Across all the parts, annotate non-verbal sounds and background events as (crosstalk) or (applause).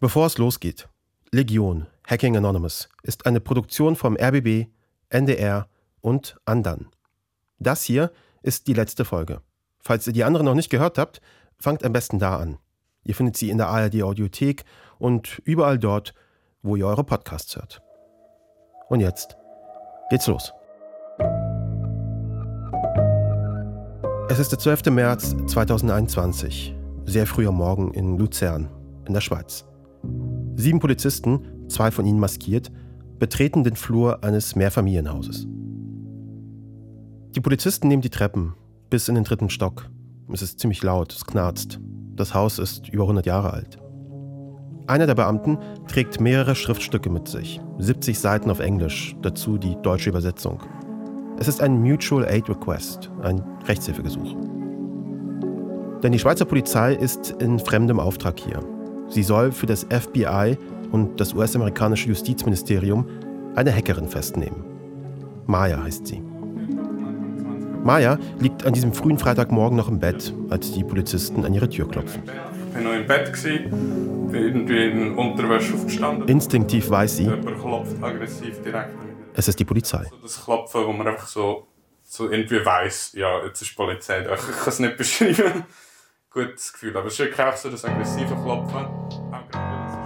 Bevor es losgeht, Legion, Hacking Anonymous ist eine Produktion vom RBB, NDR und Andan. Das hier ist die letzte Folge. Falls ihr die anderen noch nicht gehört habt, fangt am besten da an. Ihr findet sie in der ARD Audiothek und überall dort, wo ihr eure Podcasts hört. Und jetzt geht's los. Es ist der 12. März 2021, sehr früh am Morgen in Luzern, in der Schweiz. Sieben Polizisten, zwei von ihnen maskiert, betreten den Flur eines Mehrfamilienhauses. Die Polizisten nehmen die Treppen bis in den dritten Stock. Es ist ziemlich laut, es knarzt. Das Haus ist über 100 Jahre alt. Einer der Beamten trägt mehrere Schriftstücke mit sich, 70 Seiten auf Englisch, dazu die deutsche Übersetzung. Es ist ein Mutual Aid Request, ein Rechtshilfegesuch. Denn die Schweizer Polizei ist in fremdem Auftrag hier. Sie soll für das FBI und das US-amerikanische Justizministerium eine Hackerin festnehmen. Maya heißt sie. Maya liegt an diesem frühen Freitagmorgen noch im Bett, als die Polizisten an ihre Tür klopfen. Ich war noch im Bett, irgendwie in Unterwäsche aufgestanden. Instinktiv weiß sie, es ist die Polizei. Das Klopfen, wo man einfach so, so irgendwie weiss, ja, jetzt ist die Polizei da. Ich kann es nicht beschreiben. Gutes Gefühl. Aber es ist wirklich auch so das aggressive Klopfen.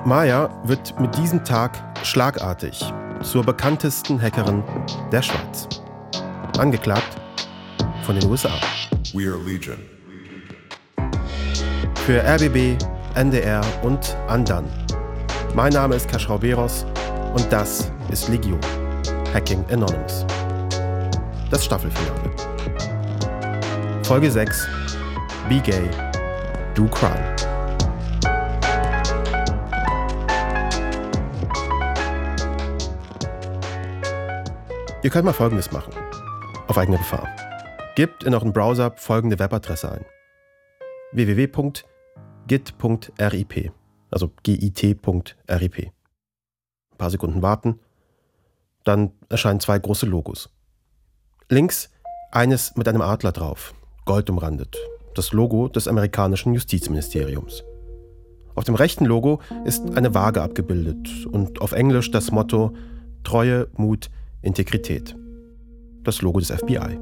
Maya wird mit diesem Tag schlagartig zur bekanntesten Hackerin der Schweiz. Angeklagt von den USA. We are Legion. Für RBB, NDR und Andan. Mein Name ist Kaschrau Beros und das ist Legion. Hacking Anonymous. Das Staffelfinale. Folge 6. Be Gay. Do Crime. Ihr könnt mal Folgendes machen. Auf eigene Gefahr. Gebt in euren Browser folgende Webadresse ein. www.git.rip, also git.rip. Ein paar Sekunden warten, dann erscheinen zwei große Logos. Links eines mit einem Adler drauf, gold umrandet, das Logo des amerikanischen Justizministeriums. Auf dem rechten Logo ist eine Waage abgebildet und auf Englisch das Motto Treue, Mut, Integrität. Das Logo des FBI.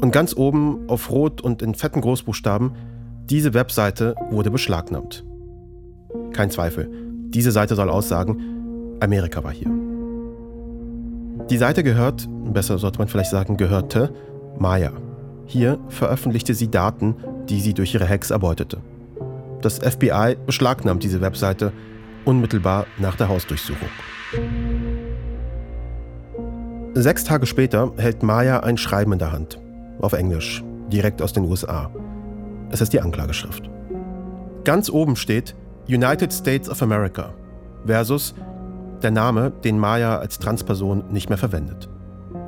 Und ganz oben auf Rot und in fetten Großbuchstaben, diese Webseite wurde beschlagnahmt. Kein Zweifel, diese Seite soll aussagen, Amerika war hier. Die Seite gehört, besser sollte man vielleicht sagen, gehörte Maya. Hier veröffentlichte sie Daten, die sie durch ihre Hacks erbeutete. Das FBI beschlagnahmt diese Webseite unmittelbar nach der Hausdurchsuchung. Sechs Tage später hält Maya ein Schreiben in der Hand, auf Englisch, direkt aus den USA. Es ist die Anklageschrift. Ganz oben steht United States of America versus der Name, den Maya als Transperson nicht mehr verwendet.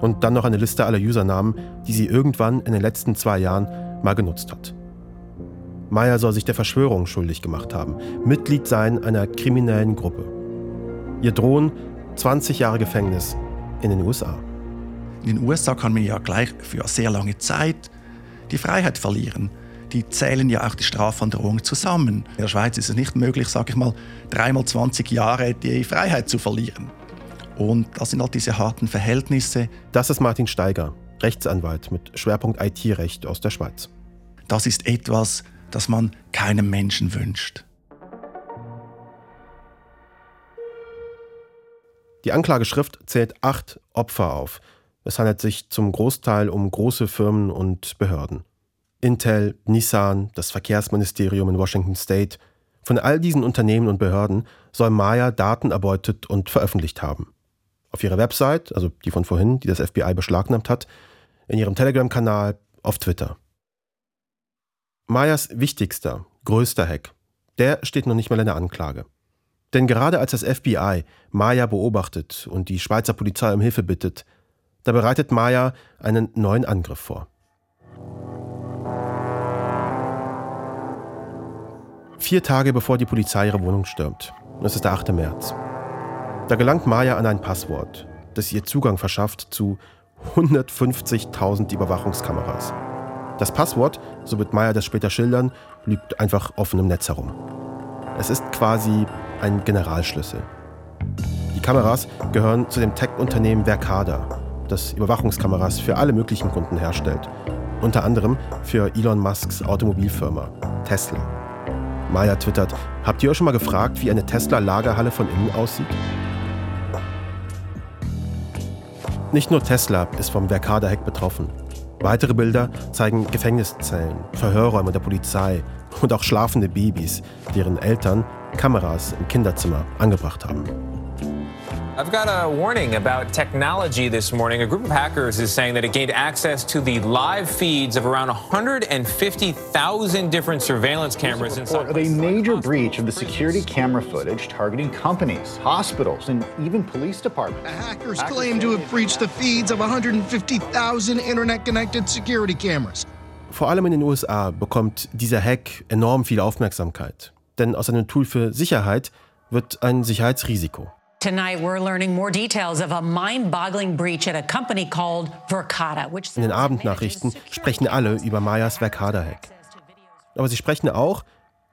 Und dann noch eine Liste aller Usernamen, die sie irgendwann in den letzten zwei Jahren mal genutzt hat. Maya soll sich der Verschwörung schuldig gemacht haben, Mitglied sein einer kriminellen Gruppe. Ihr drohen 20 Jahre Gefängnis in den USA. In den USA kann man ja gleich für sehr lange Zeit die Freiheit verlieren. Die zählen ja auch die Strafandrohungen zusammen. In der Schweiz ist es nicht möglich, sage ich mal, dreimal 20 Jahre die Freiheit zu verlieren. Und das sind halt diese harten Verhältnisse. Das ist Martin Steiger, Rechtsanwalt mit Schwerpunkt IT-Recht aus der Schweiz. Das ist etwas, das man keinem Menschen wünscht. Die Anklageschrift zählt acht Opfer auf. Es handelt sich zum Großteil um große Firmen und Behörden. Intel, Nissan, das Verkehrsministerium in Washington State. Von all diesen Unternehmen und Behörden soll Maya Daten erbeutet und veröffentlicht haben. Auf ihrer Website, also die von vorhin, die das FBI beschlagnahmt hat, in ihrem Telegram-Kanal, auf Twitter. Mayas wichtigster, größter Hack, der steht noch nicht mal in der Anklage. Denn gerade als das FBI Maya beobachtet und die Schweizer Polizei um Hilfe bittet, da bereitet Maya einen neuen Angriff vor. Vier Tage bevor die Polizei ihre Wohnung stürmt, es ist der 8. März, da gelangt Maya an ein Passwort, das ihr Zugang verschafft zu 150.000 Überwachungskameras. Das Passwort, so wird Maya das später schildern, liegt einfach offen im Netz herum. Es ist quasi ein Generalschlüssel. Die Kameras gehören zu dem Tech-Unternehmen Verkada, das Überwachungskameras für alle möglichen Kunden herstellt. Unter anderem für Elon Musks Automobilfirma Tesla. Maya twittert, habt ihr euch schon mal gefragt, wie eine Tesla-Lagerhalle von innen aussieht? Nicht nur Tesla ist vom Verkada-Hack betroffen. Weitere Bilder zeigen Gefängniszellen, Verhörräume der Polizei und auch schlafende Babys, deren Eltern Kameras im Kinderzimmer angebracht haben. I've got a warning about technology this morning. A group of hackers is saying that it gained access to the live feeds of around 150,000 different surveillance cameras inside. Of a major breach of the security camera footage targeting companies, hospitals, and even police departments. The hackers claim to have breached the feeds of 150,000 internet connected security cameras. Vor allem in den USA bekommt dieser Hack enorm viel Aufmerksamkeit. Denn aus einem Tool für Sicherheit wird ein Sicherheitsrisiko. Tonight, we're learning more details of a mind-boggling breach at a company called Verkada, which In den Abendnachrichten sprechen alle über Mayas Verkada-Hack. Aber sie sprechen auch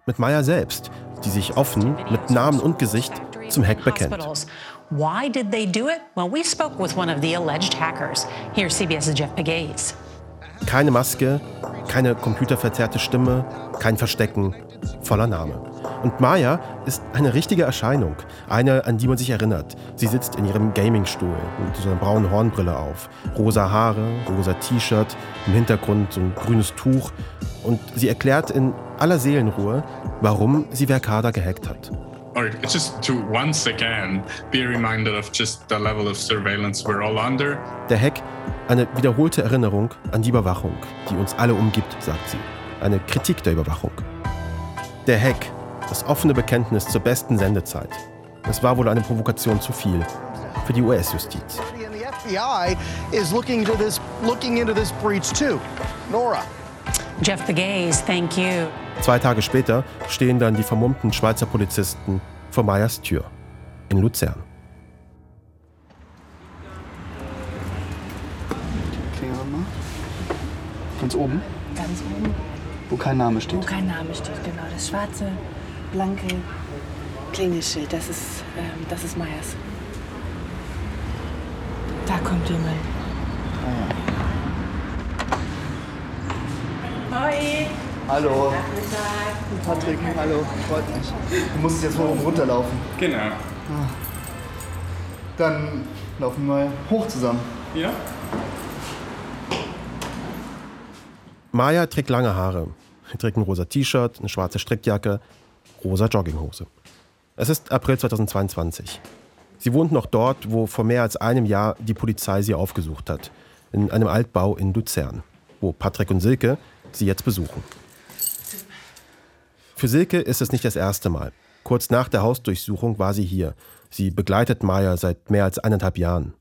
mit Maya selbst, die sich offen mit Namen und Gesicht zum Hack bekennt. Why did they do it? Well, we spoke with one of the alleged hackers. Here's CBS's Jeff Pegues. Keine Maske, keine computerverzerrte Stimme, kein Verstecken, voller Name. Und Maya ist eine richtige Erscheinung, eine, an die man sich erinnert. Sie sitzt in ihrem Gamingstuhl mit so einer braunen Hornbrille auf, rosa Haare, rosa T-Shirt, im Hintergrund so ein grünes Tuch und sie erklärt in aller Seelenruhe, warum sie Verkada gehackt hat. Or just to once again be reminded of just the level of surveillance we're all under. Der Hack, eine wiederholte Erinnerung an die Überwachung, die uns alle umgibt, sagt sie. Eine Kritik der Überwachung. Der Hack, das offene Bekenntnis zur besten Sendezeit. Es war wohl eine Provokation zu viel für die US-Justiz. And the FBI is looking to this looking into this breach too. Nora. Jeff Pegues, thank you. Zwei Tage später stehen dann die vermummten Schweizer Polizisten vor Meyers Tür in Luzern. Mal. Ganz oben, Ganz oben, wo kein Name wo steht. kein Name steht, genau. Das schwarze, blanke Klingelschild, das ist, ähm, das ist Meyers. Da kommt jemand. Hoi! Hallo. Patrick, hallo. Freut mich. Du musst jetzt wohl oben runterlaufen. Genau. Dann laufen wir mal hoch zusammen. Ja. Maya trägt lange Haare. Sie trägt ein rosa T-Shirt, eine schwarze Strickjacke, rosa Jogginghose. Es ist April 2022. Sie wohnt noch dort, wo vor mehr als einem Jahr die Polizei sie aufgesucht hat. In einem Altbau in Luzern, wo Patrick und Silke sie jetzt besuchen. Für Silke ist es nicht das erste Mal. Kurz nach der Hausdurchsuchung war sie hier. Sie begleitet Maya seit mehr als eineinhalb Jahren.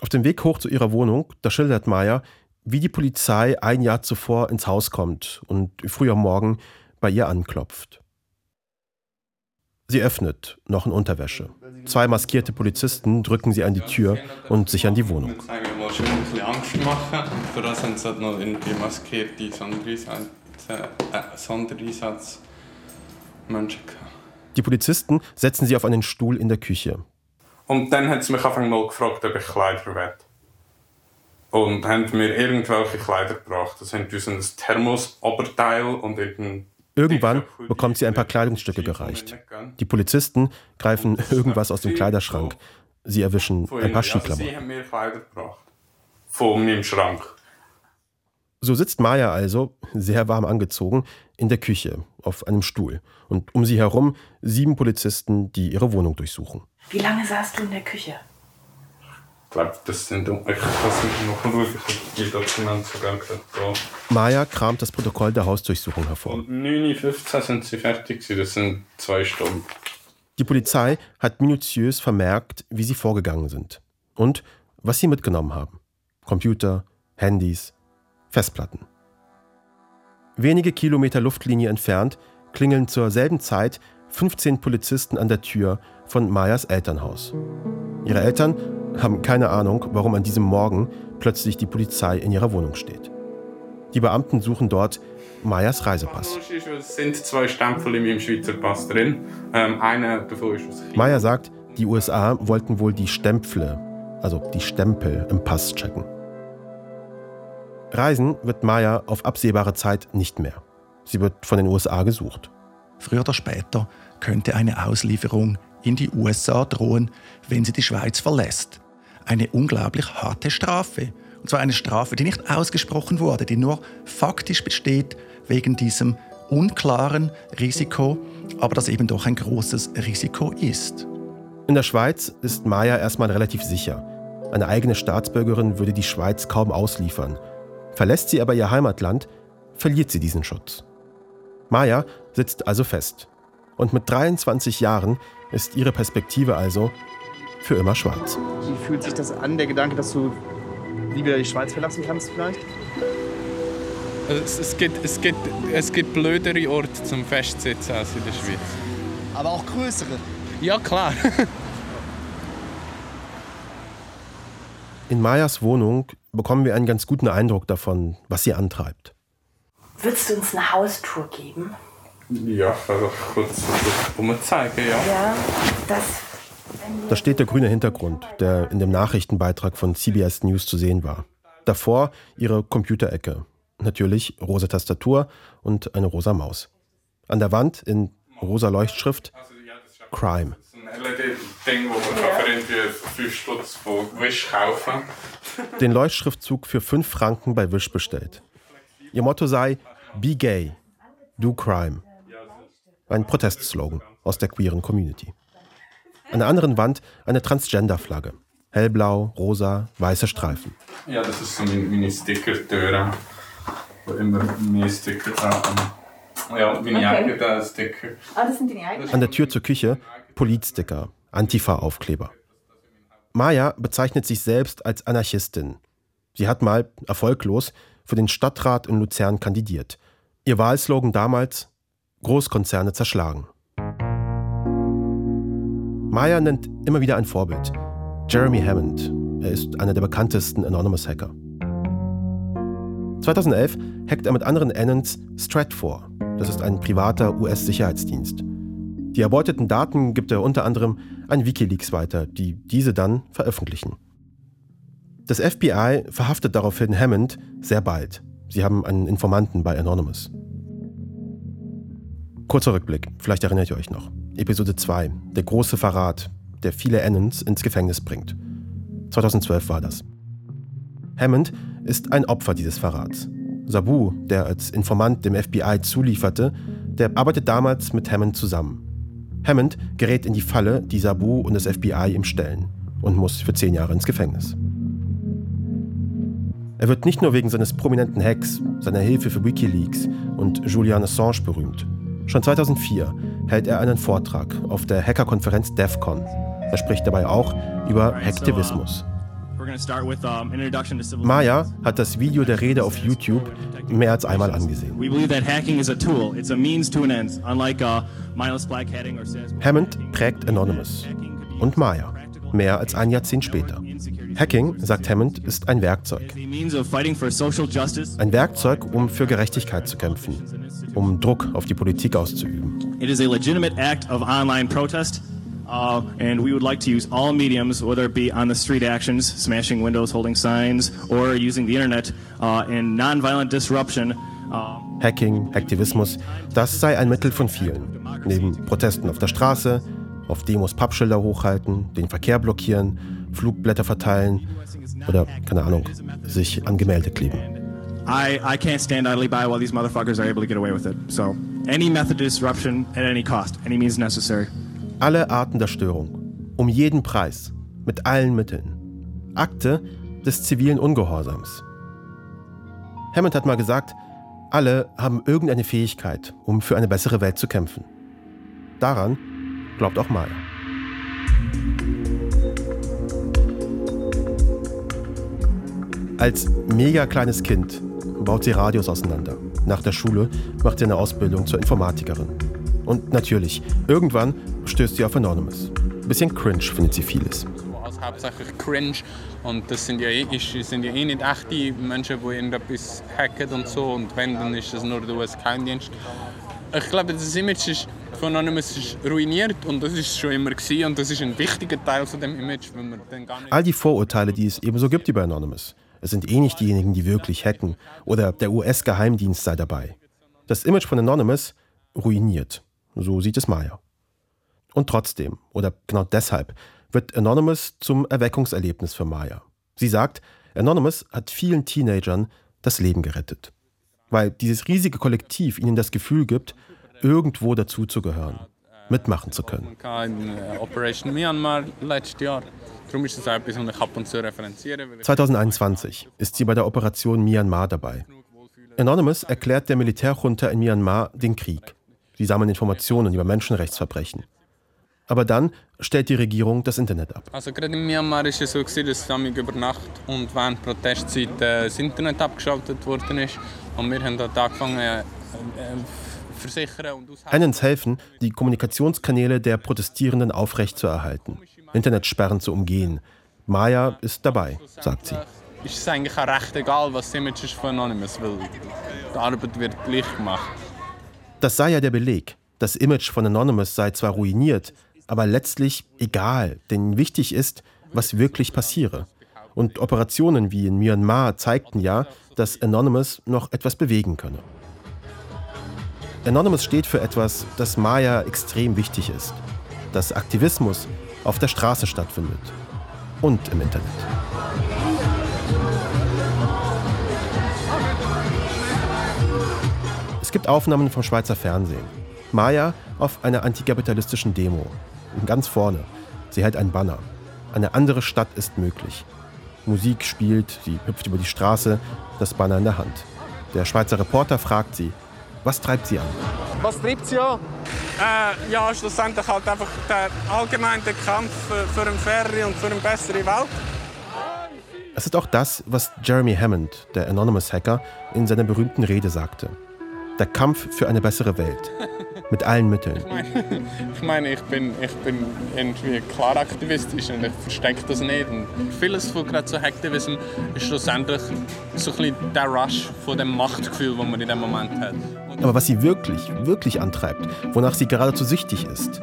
Auf dem Weg hoch zu ihrer Wohnung, da schildert Maya, wie die Polizei ein Jahr zuvor ins Haus kommt und früh am Morgen bei ihr anklopft. Sie öffnet, noch in Unterwäsche. Zwei maskierte Polizisten drücken sie an die Tür und sichern die Wohnung. Halt äh. Die Polizisten setzen sie auf einen Stuhl in der Küche. Und dann hat sie mich einfach mal gefragt, ob ich Kleider will. Und haben mir irgendwelche Kleider gebracht. Das haben uns ein Thermos-Oberteil und irgendein Irgendwann bekommt sie ein paar Kleidungsstücke gereicht. Die Polizisten greifen irgendwas aus dem Kleiderschrank. Sie erwischen ein paar. Also Skiklamotten. Von Schrank. So sitzt Maya also, sehr warm angezogen, in der Küche auf einem Stuhl. Und um sie herum sieben Polizisten, die ihre Wohnung durchsuchen. Wie lange saßt du in der Küche? Glaube, das sind. Ich kann es nicht noch gerade da. Maya kramt das Protokoll der Hausdurchsuchung hervor. Und 9.15 Uhr sind sie fertig. Das sind zwei Stunden. Die Polizei hat minutiös vermerkt, wie sie vorgegangen sind und was sie mitgenommen haben. Computer, Handys, Festplatten. Wenige Kilometer Luftlinie entfernt klingeln zur selben Zeit 15 Polizisten an der Tür von Mayas Elternhaus. Ihre Eltern haben keine Ahnung, warum an diesem Morgen plötzlich die Polizei in ihrer Wohnung steht. Die Beamten suchen dort Mayas Reisepass. Es sind zwei Stempel in meinem Schweizer Pass drin. Ähm, einer davon ist aus China. Maya sagt, die USA wollten wohl die Stempfle, also die Stempel im Pass checken. Reisen wird Maya auf absehbare Zeit nicht mehr. Sie wird von den USA gesucht. Früher oder später könnte eine Auslieferung in die USA drohen, wenn sie die Schweiz verlässt. Eine unglaublich harte Strafe. Und zwar eine Strafe, die nicht ausgesprochen wurde, die nur faktisch besteht wegen diesem unklaren Risiko, aber das eben doch ein großes Risiko ist. In der Schweiz ist Maya erstmal relativ sicher. Eine eigene Staatsbürgerin würde die Schweiz kaum ausliefern. Verlässt sie aber ihr Heimatland, verliert sie diesen Schutz. Maya sitzt also fest. Und mit 23 Jahren ist ihre Perspektive also für immer schwarz. Wie fühlt sich das an, der Gedanke, dass du nie wieder die Schweiz verlassen kannst vielleicht? Es, es, gibt, es, gibt, es gibt blödere Orte zum Festsitzen als in der Schweiz. Aber auch größere. Ja, klar. In Mayas Wohnung bekommen wir einen ganz guten Eindruck davon, was sie antreibt. Würdest du uns eine Haustour geben? Ja, also kurz umzeigen, ja. Ja, das. Da steht der grüne Hintergrund, der in dem Nachrichtenbeitrag von CBS News zu sehen war. Davor ihre Computerecke. Natürlich rosa Tastatur und eine rosa Maus. An der Wand in rosa Leuchtschrift Crime. LED-Ding, wo man für 5 Stutz von Wish kaufen Den Leuchtschriftzug für 5 Franken bei Wish bestellt. Ihr Motto sei Be gay, do crime. Ein Protestslogan aus der queeren Community. An der anderen Wand eine Transgender-Flagge. Hellblau, rosa, weiße Streifen. Ja, das ist so meine Sticker-Tür, wo immer meine Sticker haben. Ja, meine okay. eigenen Sticker. Ah, das sind deine eigenen? An der Tür zur Küche Politsticker, Antifa-Aufkleber. Maya bezeichnet sich selbst als Anarchistin. Sie hat mal, erfolglos, für den Stadtrat in Luzern kandidiert. Ihr Wahlslogan damals Großkonzerne zerschlagen. Maya nennt immer wieder ein Vorbild. Jeremy Hammond. Er ist einer der bekanntesten Anonymous-Hacker. 2011 hackt er mit anderen Annons Stratfor. Das ist ein privater US-Sicherheitsdienst. Die erbeuteten Daten gibt er unter anderem an Wikileaks weiter, die diese dann veröffentlichen. Das FBI verhaftet daraufhin Hammond sehr bald. Sie haben einen Informanten bei Anonymous. Kurzer Rückblick, vielleicht erinnert ihr euch noch. Episode 2, der große Verrat, der viele Annons ins Gefängnis bringt. 2012 war das. Hammond ist ein Opfer dieses Verrats. Sabu, der als Informant dem FBI zulieferte, der arbeitet damals mit Hammond zusammen. Hammond gerät in die Falle, die Sabu und das FBI ihm stellen und muss für zehn Jahre ins Gefängnis. Er wird nicht nur wegen seines prominenten Hacks, seiner Hilfe für Wikileaks und Julian Assange berühmt. Schon 2004 hält er einen Vortrag auf der Hackerkonferenz DEFCON. Er spricht dabei auch über Hacktivismus. Maya hat das Video der Rede auf YouTube mehr als einmal angesehen. Hammond prägt Anonymous und Maya mehr als ein Jahrzehnt später. Hacking, sagt Hammond, ist ein Werkzeug. Ein Werkzeug, um für Gerechtigkeit zu kämpfen, um Druck auf die Politik auszuüben. It is a legitimate act of online protest. Uh, and we would like to use all mediums, whether it be on the street actions, smashing windows, holding signs, or using the internet uh, in nonviolent disruption. Uh, Hacking, Aktivismus, das sei ein Mittel von vielen. Neben Protesten auf der Straße, auf Demos Pappschilder hochhalten, den Verkehr blockieren, Flugblätter verteilen oder, keine Ahnung, sich an Gemälde kleben. I, I can't stand idly by while these motherfuckers are able to get away with it. So, any method of disruption at any cost, any means necessary. Alle Arten der Störung, um jeden Preis, mit allen Mitteln. Akte des zivilen Ungehorsams. Hammond hat mal gesagt, alle haben irgendeine Fähigkeit, um für eine bessere Welt zu kämpfen. Daran glaubt auch Maya. Als mega kleines Kind baut sie Radios auseinander. Nach der Schule macht sie eine Ausbildung zur Informatikerin. Und natürlich, irgendwann stößt sie auf Anonymous. Bisschen cringe findet sie vieles. hauptsächlich cringe. Und das sind ja, eh, sind ja eh nicht echte Menschen, die irgendetwas hacken und so. Und wenn, dann ist das nur der US-Geheimdienst. Ich glaube, das Image ist von Anonymous ist ruiniert und das ist schon immer gewesen, und das ist ein wichtiger Teil von dem Image, wenn man dann gar nicht All die Vorurteile, die es ebenso gibt über Anonymous. Es sind eh nicht diejenigen, die wirklich hacken oder der US-Geheimdienst sei dabei. Das Image von Anonymous ruiniert. So sieht es Maya. Und trotzdem, oder genau deshalb, wird Anonymous zum Erweckungserlebnis für Maya. Sie sagt, Anonymous hat vielen Teenagern das Leben gerettet. Weil dieses riesige Kollektiv ihnen das Gefühl gibt, irgendwo dazuzugehören, mitmachen zu können. äh, Operation Myanmar letztes Jahr. Darum ist auch etwas, was ich ab und zu referenziere. weil ich- 2021 ist sie bei der Operation Myanmar dabei. Anonymous erklärt der Militärjunta in Myanmar den Krieg. Sie sammeln Informationen über Menschenrechtsverbrechen. Aber dann stellt die Regierung das Internet ab. Also gerade in Myanmar war es so, dass damit über Nacht und während Protestzeit äh, das Internet abgeschaltet worden ist. Und wir haben dort angefangen, Annens helfen, die Kommunikationskanäle der Protestierenden aufrechtzuerhalten, Internetsperren zu umgehen. Maya ist dabei, sagt sie. Ist es eigentlich auch recht egal, was das Image ist von Anonymous, weil die Arbeit wird gleich gemacht. Das sei ja der Beleg. Das Image von Anonymous sei zwar ruiniert, aber letztlich egal, denn wichtig ist, was wirklich passiere. Und Operationen wie in Myanmar zeigten ja, dass Anonymous noch etwas bewegen könne. Anonymous steht für etwas, das Maya extrem wichtig ist. Dass Aktivismus auf der Straße stattfindet. Und im Internet. Es gibt Aufnahmen vom Schweizer Fernsehen. Maya auf einer antikapitalistischen Demo. Ganz vorne. Sie hält ein Banner. Eine andere Stadt ist möglich. Musik spielt, sie hüpft über die Straße, das Banner in der Hand. Der Schweizer Reporter fragt sie, was treibt sie an? Was treibt sie an? Äh, ja, schlussendlich halt einfach der allgemeine Kampf für, eine faire und für eine bessere Welt. Es ist auch das, was Jeremy Hammond, der Anonymous Hacker, in seiner berühmten Rede sagte. Der Kampf für eine bessere Welt. (laughs) Mit allen Mitteln. Ich meine, ich, meine, ich, bin, ich bin irgendwie klar aktivistisch und ich verstecke das nicht. Und vieles von gerade so Hacktivism ist schlussendlich so ein bisschen der Rush von dem Machtgefühl, das man in dem Moment hat. Aber was sie wirklich, wirklich antreibt, wonach sie geradezu süchtig ist,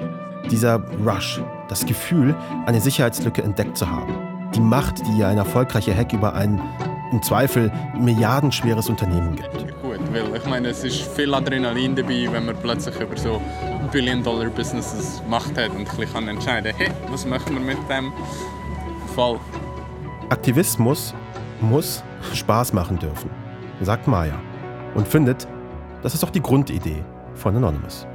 dieser Rush, das Gefühl, eine Sicherheitslücke entdeckt zu haben. Die Macht, die ihr ein erfolgreicher Hack über ein, im Zweifel, milliardenschweres Unternehmen gibt. gut, weil ich meine, es ist viel Adrenalin dabei, wenn man plötzlich über so Billion-Dollar-Businesses Macht hat und ein bisschen kann entscheiden, hey, was machen wir mit dem Fall? Aktivismus muss Spaß machen dürfen, sagt Maya und findet, das ist auch die Grundidee von Anonymous.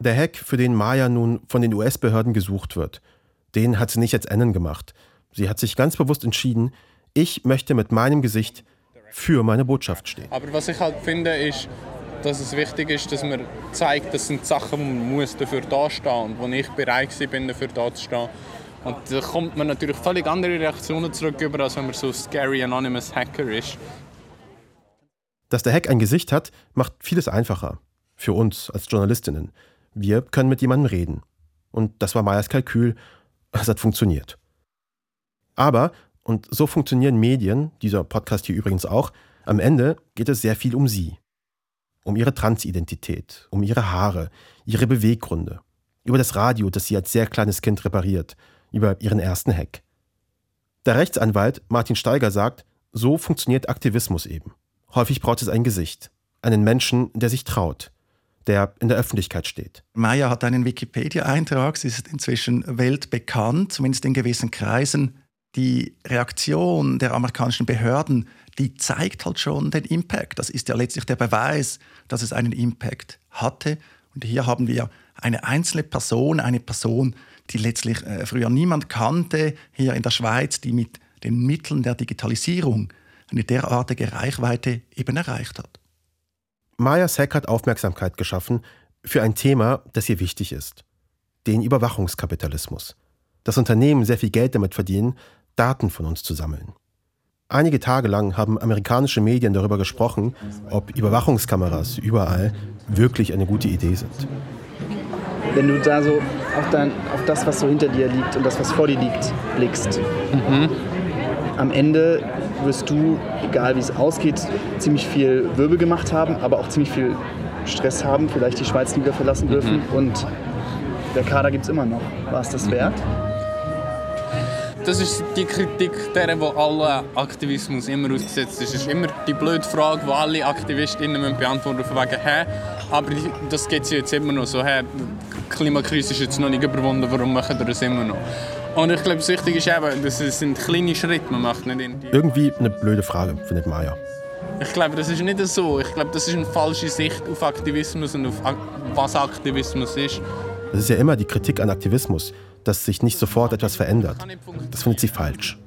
Der Hack, für den Maya nun von den US-Behörden gesucht wird, den hat sie nicht als Anon gemacht. Sie hat sich ganz bewusst entschieden, ich möchte mit meinem Gesicht für meine Botschaft stehen. Aber was ich halt finde, ist, dass es wichtig ist, dass man zeigt, das sind Sachen, man muss dafür dastehen und wo ich bereit bin, dafür dazustehen. Und da kommt man natürlich völlig andere Reaktionen zurück, als wenn man so scary anonymous Hacker ist. Dass der Hack ein Gesicht hat, macht vieles einfacher. Für uns als Journalistinnen. Wir können mit jemandem reden. Und das war Mayas Kalkül. Es hat funktioniert. Aber, und so funktionieren Medien, dieser Podcast hier übrigens auch, am Ende geht es sehr viel um sie. Um ihre Transidentität, um ihre Haare, ihre Beweggründe. Über das Radio, das sie als sehr kleines Kind repariert. Über ihren ersten Hack. Der Rechtsanwalt Martin Steiger sagt, so funktioniert Aktivismus eben. Häufig braucht es ein Gesicht. Einen Menschen, der sich traut. Der in der Öffentlichkeit steht. Maya hat einen Wikipedia-Eintrag, sie ist inzwischen weltbekannt, zumindest in gewissen Kreisen. Die Reaktion der amerikanischen Behörden, die zeigt halt schon den Impact. Das ist ja letztlich der Beweis, dass es einen Impact hatte. Und hier haben wir eine einzelne Person, eine Person, die letztlich äh, früher niemand kannte, hier in der Schweiz, die mit den Mitteln der Digitalisierung eine derartige Reichweite eben erreicht hat. Mayas Hack hat Aufmerksamkeit geschaffen für ein Thema, das ihr wichtig ist. Den Überwachungskapitalismus. Dass Unternehmen sehr viel Geld damit verdienen, Daten von uns zu sammeln. Einige Tage lang haben amerikanische Medien darüber gesprochen, ob Überwachungskameras überall wirklich eine gute Idee sind. Wenn du da so auf, dein, auf das, was so hinter dir liegt und das, was vor dir liegt, blickst. Mhm. Am Ende wirst du, egal wie es ausgeht, ziemlich viel Wirbel gemacht haben, aber auch ziemlich viel Stress haben, vielleicht die Schweiz nie wieder verlassen dürfen. Und der Kader gibt es immer noch. War es das wert? Das ist die Kritik, der, wo alle Aktivismus immer ausgesetzt ist. Es ist immer die blöde Frage, die alle AktivistInnen beantworten von wegen «Hä?» Aber das geht jetzt immer noch so «Hä? Die Klimakrise ist jetzt noch nicht überwunden, warum machen wir das immer noch?» Und ich glaube, das Wichtige ist eben, dass es sind kleine Schritte, man macht nicht irgendwie... Irgendwie eine blöde Frage, findet Maya. Ich glaube, das ist nicht so. Ich glaube, das ist eine falsche Sicht auf Aktivismus und auf was Aktivismus ist. Das ist ja immer die Kritik an Aktivismus, dass sich nicht sofort etwas verändert. Das findet sie falsch.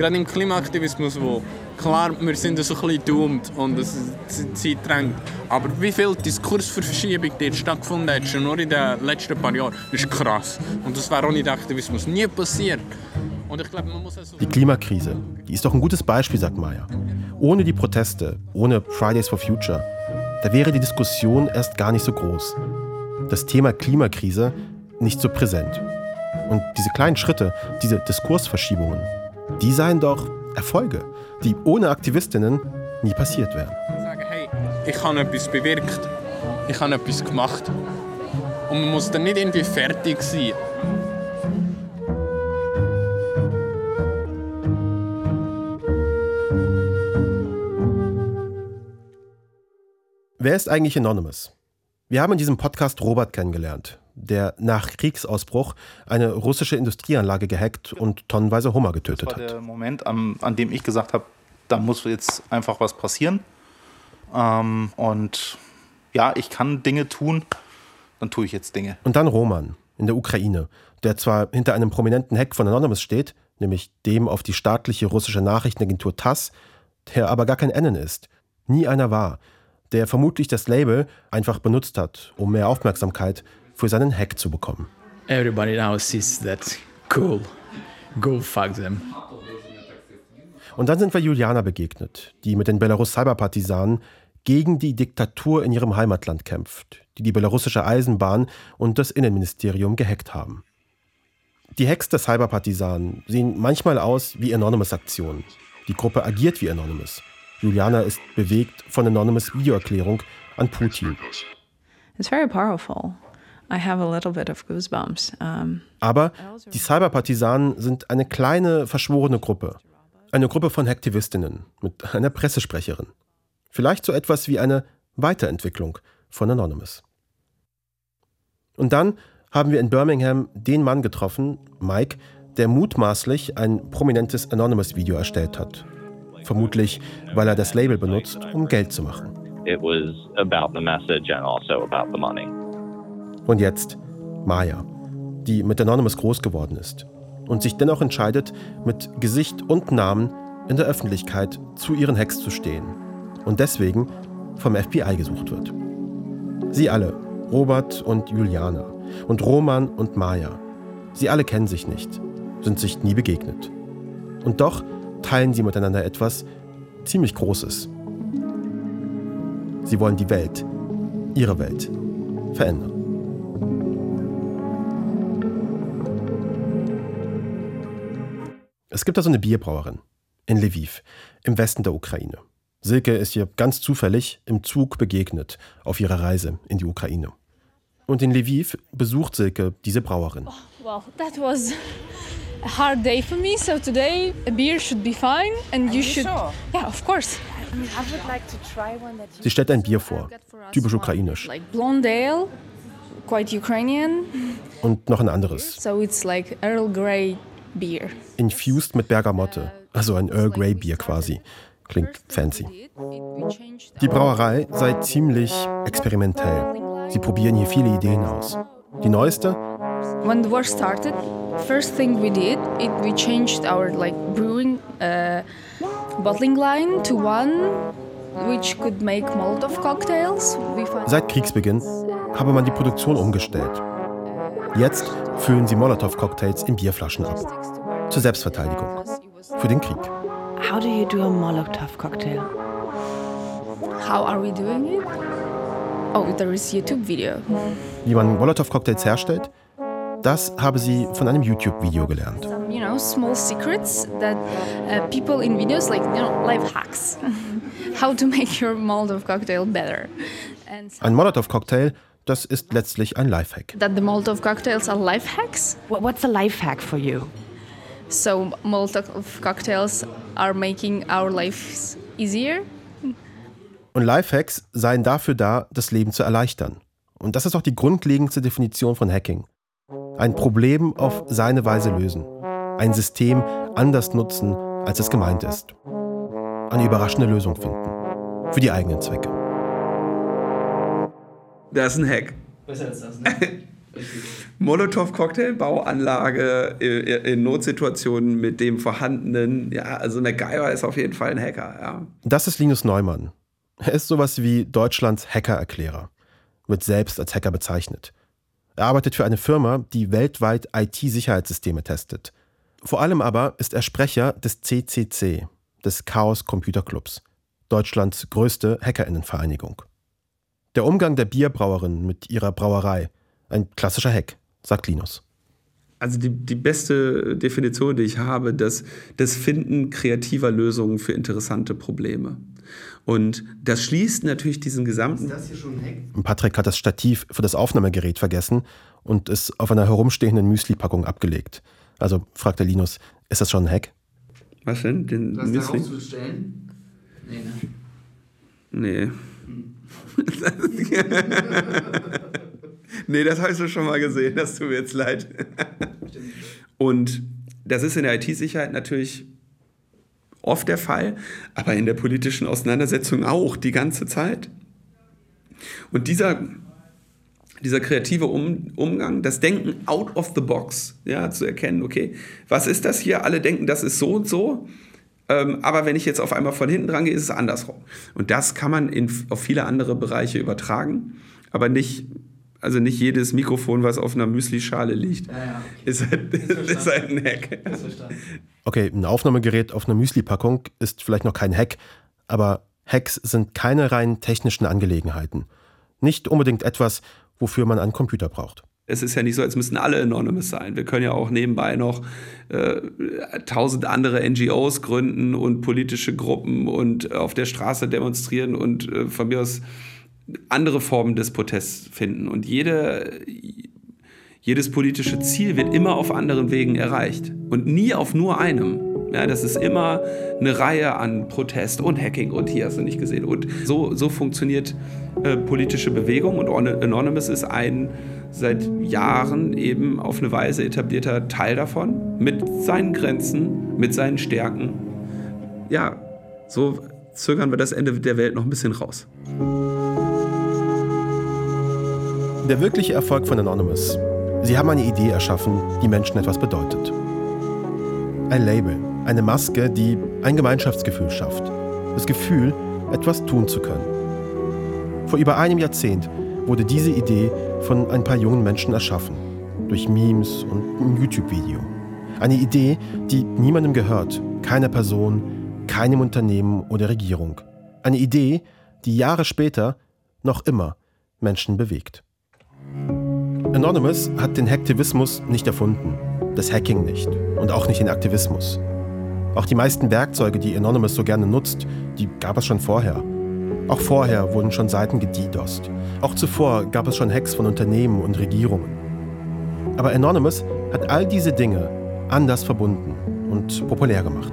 Gerade im Klimaaktivismus, wo klar, wir sind so ein bisschen doomed und es Zeit drängt, aber wie viel Diskursverschiebung dort stattgefunden hat, schon nur in den letzten paar Jahren, ist krass. Und das wäre ohne den Aktivismus nie passiert. Und ich glaube, man muss also die Klimakrise, die ist doch ein gutes Beispiel, sagt Maya. Ohne die Proteste, ohne Fridays for Future, da wäre die Diskussion erst gar nicht so groß. Das Thema Klimakrise nicht so präsent. Und diese kleinen Schritte, diese Diskursverschiebungen, die seien doch Erfolge, die ohne Aktivistinnen nie passiert wären. Sagen, hey, ich habe etwas bewirkt, ich habe etwas gemacht. Und man muss dann nicht irgendwie fertig sein. Wer ist eigentlich Anonymous? Wir haben in diesem Podcast Robert kennengelernt, der nach Kriegsausbruch eine russische Industrieanlage gehackt und tonnenweise Hummer getötet hat. Das war der Moment, an, an dem ich gesagt habe, da muss jetzt einfach was passieren. Ähm, und ja, ich kann Dinge tun, dann tue ich jetzt Dinge. Und dann Roman in der Ukraine, der zwar hinter einem prominenten Hack von Anonymous steht, nämlich dem auf die staatliche russische Nachrichtenagentur TASS, der aber gar kein N ist, nie einer war, der vermutlich das Label einfach benutzt hat, um mehr Aufmerksamkeit für seinen Hack zu bekommen. Everybody now sees that cool. Go fuck them. Und dann sind wir Juliana begegnet, die mit den Belarus-Cyberpartisanen gegen die Diktatur in ihrem Heimatland kämpft, die die belarussische Eisenbahn und das Innenministerium gehackt haben. Die Hacks der Cyberpartisanen sehen manchmal aus wie Anonymous-Aktionen. Die Gruppe agiert wie Anonymous. Juliana ist bewegt von Anonymous Videoerklärung an Putin. It's very powerful. I have a little bit of goosebumps. Um, Aber die Cyberpartisanen sind eine kleine, verschworene Gruppe. Eine Gruppe von Hacktivistinnen mit einer Pressesprecherin. Vielleicht so etwas wie eine Weiterentwicklung von Anonymous. Und dann haben wir in Birmingham den Mann getroffen, Mike, der mutmaßlich ein prominentes Anonymous-Video erstellt hat. Vermutlich, weil er das Label benutzt, um Geld zu machen. It was about the message and also about the money. Und jetzt Maya, die mit Anonymous groß geworden ist und sich dennoch entscheidet, mit Gesicht und Namen in der Öffentlichkeit zu ihren Hacks zu stehen und deswegen vom FBI gesucht wird. Sie alle, Robert und Juliana und Roman und Maya, sie alle kennen sich nicht, sind sich nie begegnet. Und doch teilen sie miteinander etwas ziemlich Großes. Sie wollen die Welt, ihre Welt, verändern. Es gibt da so eine Bierbrauerin in Lviv, im Westen der Ukraine. Silke ist ihr ganz zufällig im Zug begegnet auf ihrer Reise in die Ukraine. Und in Lviv besucht Silke diese Brauerin. Oh, well, that was a hard day for me. So today a beer should be fine, and you should. Yeah, of course. I would like to try one that you Sie stellt ein Bier vor, typisch ukrainisch. Like blonde ale, quite Ukrainian. Und noch ein anderes, So it's like Earl Grey beer. infused mit Bergamotte, also ein Earl Grey Bier quasi. Klingt fancy. Die Brauerei sei ziemlich experimentell. Sie probieren hier viele Ideen aus. Die neueste, When the war started, first thing we did, it we changed our like brewing uh, bottling line to one which could make Molotov cocktails. Seit Kriegsbeginn habe man die Produktion umgestellt. Jetzt füllen sie Molotow-Cocktails in Bierflaschen ab. Zur Selbstverteidigung. Für den Krieg. How do you do a Molotov cocktail? How are we doing it? Oh, there is YouTube video. Wie man Molotow-Cocktails herstellt, Das habe sie von einem YouTube-Video gelernt. Some, you know, small secrets that uh, people in videos like, you know, life hacks. (laughs) How to make your Molotov cocktail better. And Ein Molotow-Cocktail, das ist letztlich ein Lifehack. that the Molotov cocktails are life hacks. What's a life hack for you? So Molotov cocktails are making our lives easier. Und Lifehacks seien dafür da, das Leben zu erleichtern. Und das ist auch die grundlegendste Definition von Hacking. Ein Problem auf seine Weise lösen. Ein System anders nutzen, als es gemeint ist. Eine überraschende Lösung finden. Für die eigenen Zwecke. Das ist ein Hack. Besser als das, ne? (laughs) Molotow-Cocktail-Bauanlage äh, in Notsituationen mit dem vorhandenen. Ja, also MacGyver ist auf jeden Fall ein Hacker, ja. Das ist Linus Neumann. Er ist sowas wie Deutschlands Hackererklärer. Wird selbst als Hacker bezeichnet. Er arbeitet für eine Firma, die weltweit IT-Sicherheitssysteme testet. Vor allem aber ist er Sprecher des CCC, des Chaos Computer Clubs, Deutschlands größte Hackerinnenvereinigung. Der Umgang der Bierbrauerin mit ihrer Brauerei, ein klassischer Hack, sagt Linus. Also die, die beste Definition, die ich habe, das, das Finden kreativer Lösungen für interessante Probleme. Und das schließt natürlich diesen gesamten. Ist das hier schon ein Hack? Patrick hat das Stativ für das Aufnahmegerät vergessen und ist auf einer herumstehenden Müsli-Packung abgelegt. Also fragt der Linus, ist das schon ein Hack? Was denn? Den Was da Müsli? rauszustellen? Nee, ne? Nee. Nee, das hast du schon mal gesehen, das tut mir jetzt leid. Und das ist in der IT-Sicherheit natürlich oft der Fall, aber in der politischen Auseinandersetzung auch die ganze Zeit. Und dieser, dieser kreative um Umgang, das Denken out of the box, ja, zu erkennen, okay, was ist das hier? Alle denken, das ist so und so. Ähm, aber wenn ich jetzt auf einmal von hinten dran gehe, ist es andersrum. Und das kann man in, auf viele andere Bereiche übertragen, aber nicht, also nicht jedes Mikrofon, was auf einer Müslischale liegt, Ja, ja. ist, halt, (laughs) ist halt ein Hack. Okay, ein Aufnahmegerät auf einer Müsli-Packung ist vielleicht noch kein Hack, aber Hacks sind keine rein technischen Angelegenheiten. Nicht unbedingt etwas, wofür man einen Computer braucht. Es ist ja nicht so, als müssten alle Anonymous sein. Wir können ja auch nebenbei noch äh, tausend andere NGOs gründen und politische Gruppen und auf der Straße demonstrieren und äh, von mir aus andere Formen des Protests finden. Und jede, jedes politische Ziel wird immer auf anderen Wegen erreicht und nie auf nur einem. Ja, das ist immer eine Reihe an Protest und Hacking und hier hast du nicht gesehen. Und so, so funktioniert äh, politische Bewegung und Anonymous ist ein seit Jahren eben auf eine Weise etablierter Teil davon, mit seinen Grenzen, mit seinen Stärken. Ja, so zögern wir das Ende der Welt noch ein bisschen raus. Der wirkliche Erfolg von Anonymous. Sie haben eine Idee erschaffen, die Menschen etwas bedeutet. Ein Label, eine Maske, die ein Gemeinschaftsgefühl schafft. Das Gefühl, etwas tun zu können. Vor über einem Jahrzehnt wurde diese Idee von ein paar jungen Menschen erschaffen. Durch Memes und ein YouTube-Video. Eine Idee, die niemandem gehört, keiner Person, keinem Unternehmen oder Regierung. Eine Idee, die Jahre später noch immer Menschen bewegt. Anonymous hat den Hacktivismus nicht erfunden, das Hacking nicht und auch nicht den Aktivismus. Auch die meisten Werkzeuge, die Anonymous so gerne nutzt, die gab es schon vorher. Auch vorher wurden schon Seiten gedidost. Auch zuvor gab es schon Hacks von Unternehmen und Regierungen. Aber Anonymous hat all diese Dinge anders verbunden und populär gemacht.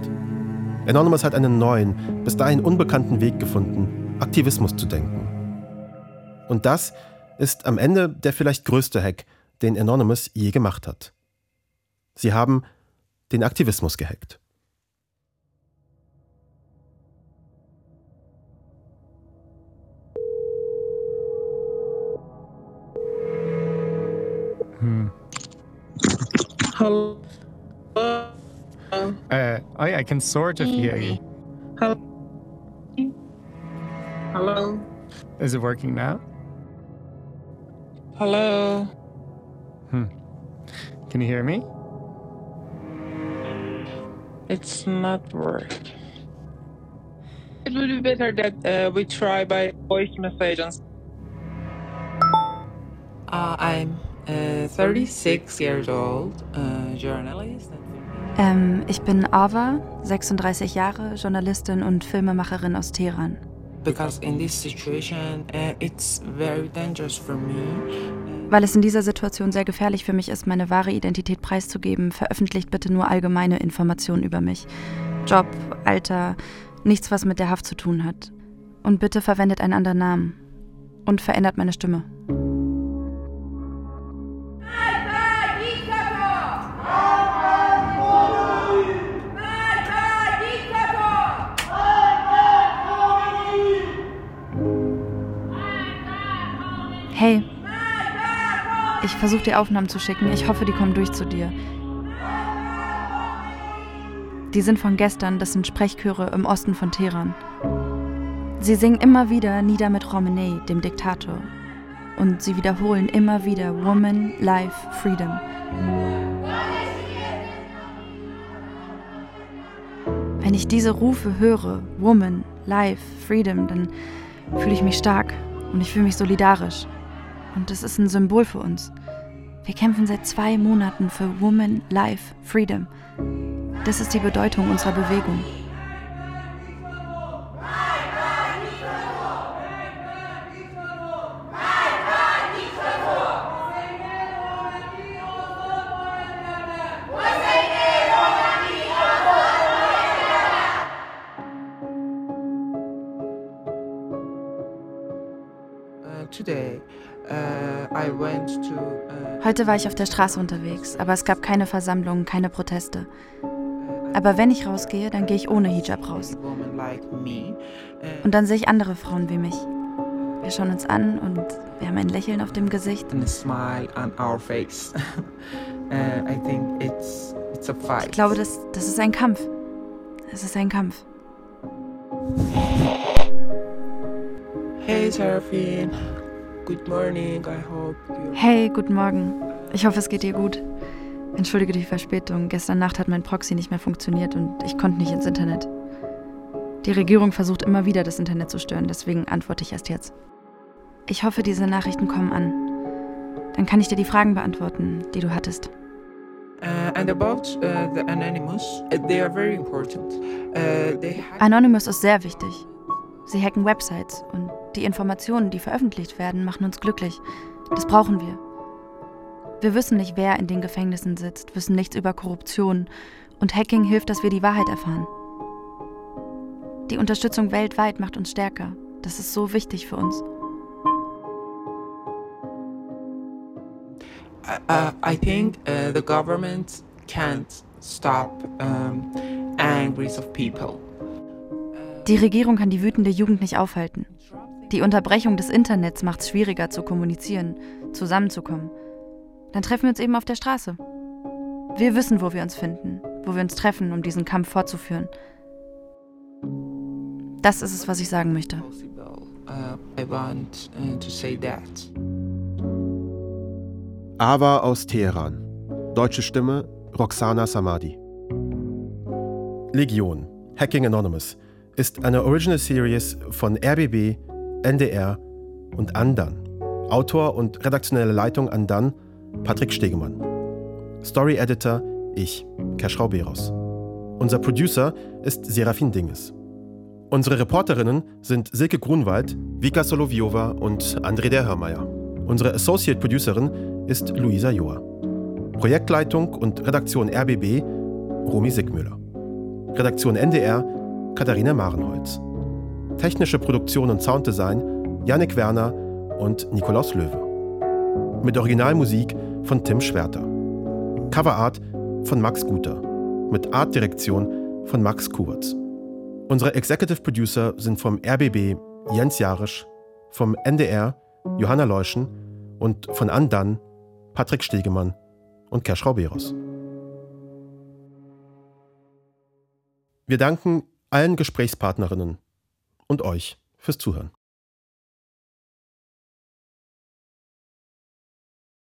Anonymous hat einen neuen, bis dahin unbekannten Weg gefunden, Aktivismus zu denken. Und das ist am Ende der vielleicht größte Hack, den Anonymous je gemacht hat. Sie haben den Aktivismus gehackt. Hello. Uh, I, I can sort of hear you. Hello. Hello. Is it working now? Hello. Hmm. Can you hear me? It's not working. It would be better that uh, we try by voice message and Uh, I'm uh, 36 years old, uh, journalist. Ähm, ich bin Ava, 36 Jahre, Journalistin und Filmemacherin aus Teheran. Because in this situation, uh, it's very dangerous for me. Weil es in dieser Situation sehr gefährlich für mich ist, meine wahre Identität preiszugeben, veröffentlicht bitte nur allgemeine Informationen über mich. Job, Alter, nichts, was mit der Haft zu tun hat. Und bitte verwendet einen anderen Namen. Und verändert meine Stimme. Hey, ich versuche dir Aufnahmen zu schicken. Ich hoffe, die kommen durch zu dir. Die sind von gestern, das sind Sprechchöre im Osten von Teheran. Sie singen immer wieder Nieder mit Khomeini, dem Diktator. Und sie wiederholen immer wieder Woman, Life, Freedom. Wenn ich diese Rufe höre, Woman, Life, Freedom, dann fühle ich mich stark und ich fühle mich solidarisch. Und das ist ein Symbol für uns. Wir kämpfen seit zwei Monaten für Woman, Life, Freedom. Das ist die Bedeutung unserer Bewegung. Heute war ich auf der Straße unterwegs, aber es gab keine Versammlungen, keine Proteste. Aber wenn ich rausgehe, dann gehe ich ohne Hijab raus. Und dann sehe ich andere Frauen wie mich. Wir schauen uns an und wir haben ein Lächeln auf dem Gesicht. (laughs) uh. Ich glaube, das, das ist ein Kampf. Es ist ein Kampf. Hey Seraphine, good morning. I hope you. Hey, guten Morgen. Ich hoffe, es geht dir gut. Entschuldige die Verspätung. Gestern Nacht hat mein Proxy nicht mehr funktioniert und ich konnte nicht ins Internet. Die Regierung versucht immer wieder, das Internet zu stören, deswegen antworte ich erst jetzt. Ich hoffe, diese Nachrichten kommen an. Dann kann ich dir die Fragen beantworten, die du hattest. Uh, and about uh, the anonymous, uh, they are very important. Uh, they have Anonymous ist sehr wichtig. Sie hacken Websites und die Informationen, die veröffentlicht werden, machen uns glücklich. Das brauchen wir. Wir wissen nicht, wer in den Gefängnissen sitzt, wissen nichts über Korruption und Hacking hilft, dass wir die Wahrheit erfahren. Die Unterstützung weltweit macht uns stärker. Das ist so wichtig für uns. uh, I think uh, the government can't stop um, angries of people. Die Regierung kann die wütende Jugend nicht aufhalten. Die Unterbrechung des Internets macht es schwieriger zu kommunizieren, zusammenzukommen. Dann treffen wir uns eben auf der Straße. Wir wissen, wo wir uns finden, wo wir uns treffen, um diesen Kampf fortzuführen. Das ist es, was ich sagen möchte. Uh, uh. Ava aus Teheran. Deutsche Stimme Roxana Samadi. Legion, Hacking Anonymous, ist eine Original Series von RBB, NDR und Andan. Autor und redaktionelle Leitung Andan, Patrick Stegemann. Story Editor, ich, Keschrau Beros. Unser Producer ist Serafin Dinges. Unsere Reporterinnen sind Silke Grunwald, Vika Soloviova und André der Hörmeier. Unsere Associate Producerin ist Luisa Joa. Projektleitung und Redaktion RBB Romy Sickmüller. Redaktion NDR Katharina Marenholz. Technische Produktion und Sounddesign Yannick Werner und Nikolaus Löwe. Mit Originalmusik von Tim Schwerter. Coverart von Max Guter. Mit Artdirektion von Max Kuberts. Unsere Executive Producer sind vom RBB Jens Jarisch, vom NDR Johanna Leuschen und von Andan Patrick Stegemann und Kerschrau Beros. Wir danken allen Gesprächspartnerinnen und euch fürs Zuhören.